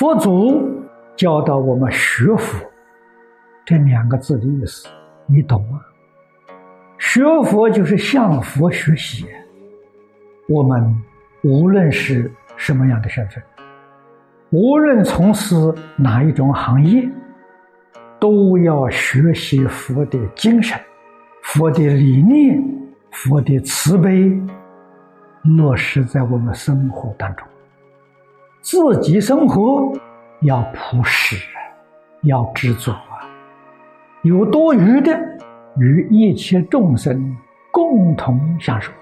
佛祖教导我们学佛，这两个字的意思，你懂吗？学佛就是向佛学习。我们无论是什么样的身份，无论从事哪一种行业，都要学习佛的精神、佛的理念、佛的慈悲，落实在我们生活当中。自己生活要朴实，要知足啊！有多余的，与一切众生共同享受。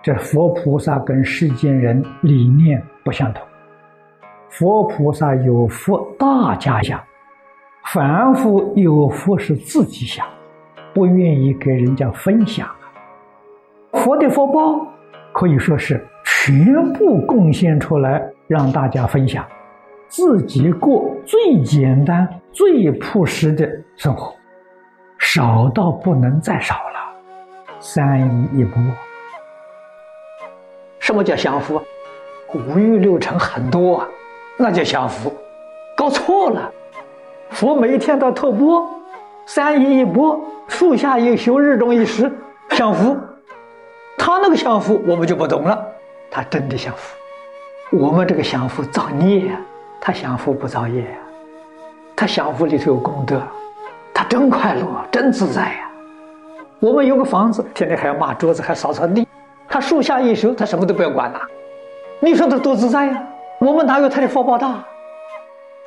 这佛菩萨跟世间人理念不相同。佛菩萨有福大家享，凡夫有福是自己享，不愿意给人家分享。佛的福报可以说是全部贡献出来。让大家分享，自己过最简单、最朴实的生活，少到不能再少了。三衣一钵，什么叫享福？五欲六尘很多，那叫享福。搞错了，佛每一天都透钵，三衣一钵，树下一宿，日中一时，享福。他那个享福，我们就不懂了。他真的享福。我们这个享福造孽，他享福不造业，他享福里头有功德，他真快乐，真自在呀。我们有个房子，天天还要抹桌子，还扫扫地，他树下一宿，他什么都不要管了，你说他多自在呀？我们哪有他的福报大？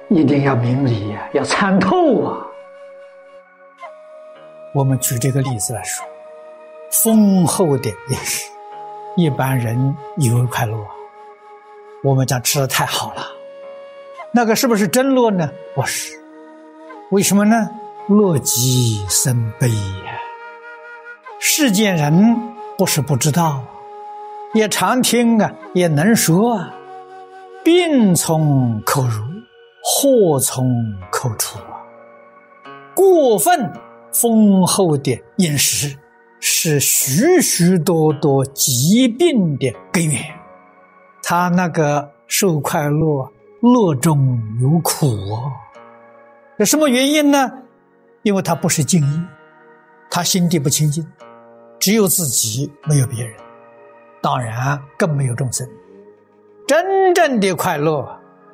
一定要明理呀，要参透啊。我们举这个例子来说，丰厚的饮食，一般人以为快乐。我们讲吃的太好了，那个是不是真乐呢？不是，为什么呢？乐极生悲呀。世间人不是不知道，也常听啊，也能说啊。病从口入，祸从口出啊。过分丰厚的饮食，是许许多多疾病的根源。他那个受快乐，乐中有苦哦。这什么原因呢？因为他不是敬意，他心地不清净，只有自己，没有别人，当然更没有众生。真正的快乐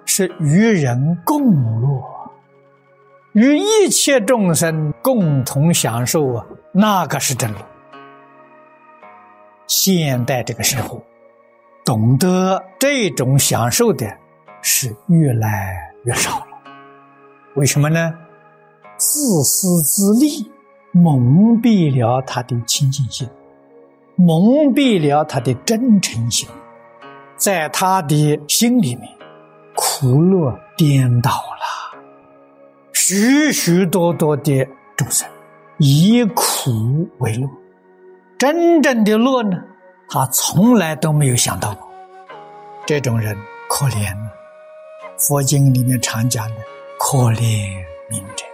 是与人共乐，与一切众生共同享受啊，那个是真乐。现代这个社会。懂得这种享受的是越来越少了，为什么呢？自私自利蒙蔽了他的清净心，蒙蔽了他的真诚心，在他的心里面，苦乐颠倒了，许许多多的众生以苦为乐，真正的乐呢？他从来都没有想到过，这种人可怜。佛经里面常讲的“可怜悯者”，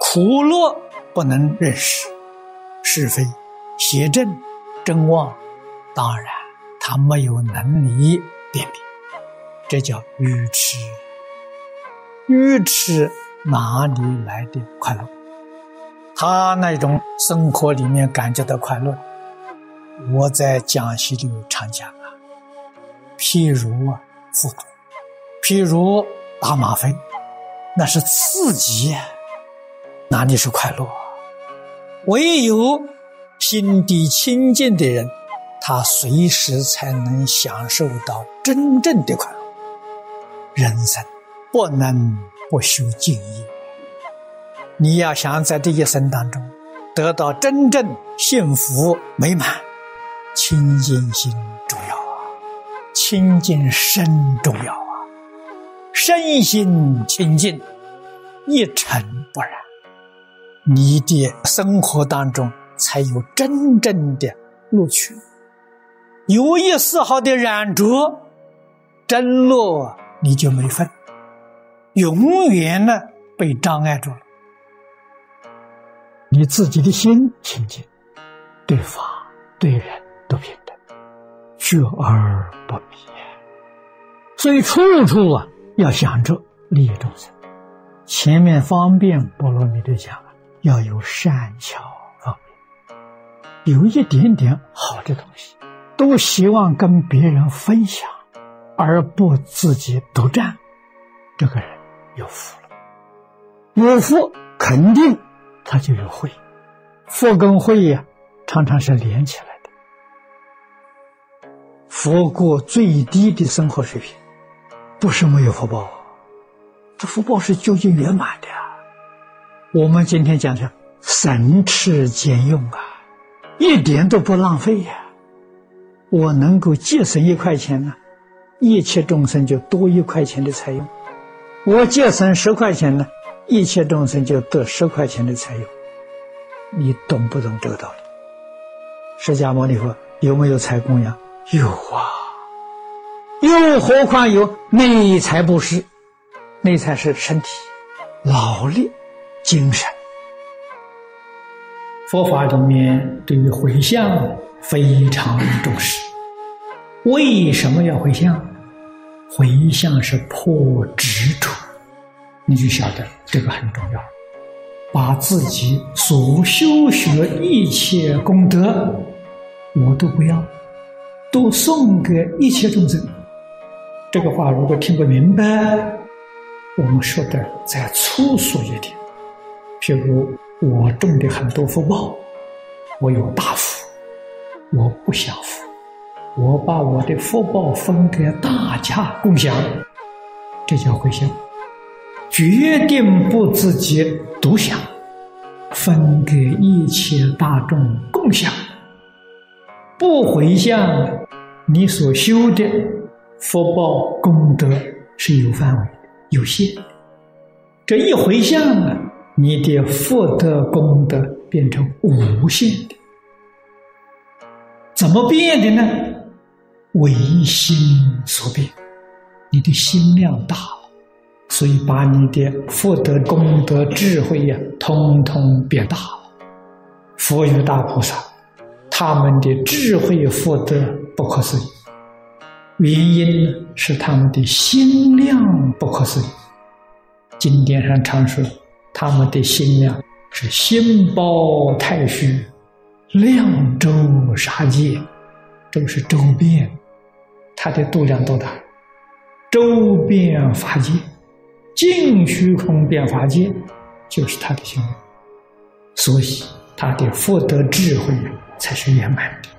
苦乐不能认识是非、邪正、正妄，当然他没有能力辨别，这叫愚痴。愚痴哪里来的快乐？他那种生活里面感觉到快乐。我在讲习里常讲啊，譬如啊，复读，譬如打吗啡，那是刺激，哪里是快乐？唯有心地清净的人，他随时才能享受到真正的快乐。人生不能不修静业，你要想在这一生当中得到真正幸福美满。清净心重要啊，清净身重要啊，身心清净，一尘不染，你的生活当中才有真正的乐趣。有一丝毫的染着，真落你就没份，永远呢被障碍住了。你自己的心清净，对法对人。都平等，觉而不迷。所以处处啊要想着利益众生。前面方便波罗蜜多讲要有善巧方便，有一点点好的东西，都希望跟别人分享，而不自己独占，这个人有福了。有福肯定他就有慧，福跟慧呀常常是连起来。佛过最低的生活水平，不是没有福报。这福报是究竟圆满的啊！我们今天讲的省吃俭用啊，一点都不浪费呀。我能够节省一块钱呢，一切众生就多一块钱的财用；我节省十块钱呢，一切众生就得十块钱的财用。你懂不懂这个道理？释迦牟尼佛有没有财供养？有啊，又何况有内财布施？内才是身体、劳力、精神。佛法里面对于回向非常重视。为什么要回向？回向是破执着，你就晓得这个很重要。把自己所修学一切功德，我都不要，都送给一切众生。这个话如果听不明白。我们说的再粗俗一点，譬如我种的很多福报，我有大福，我不享福，我把我的福报分给大家共享，这叫回向。决定不自己独享，分给一切大众共享。不回向，你所修的福报功德是有范围。有限，这一回向啊，你的福德功德变成无限的。怎么变的呢？唯心所变，你的心量大了，所以把你的福德功德智慧呀，通通变大了。佛与大菩萨，他们的智慧福德不可思议。原因是他们的心量不可思议。经典上常说，他们的心量是心包太虚，量周沙界，这是周边，他的度量多大？周边法界，净虚空变法界，就是他的心量，所以他的福德智慧才是圆满的。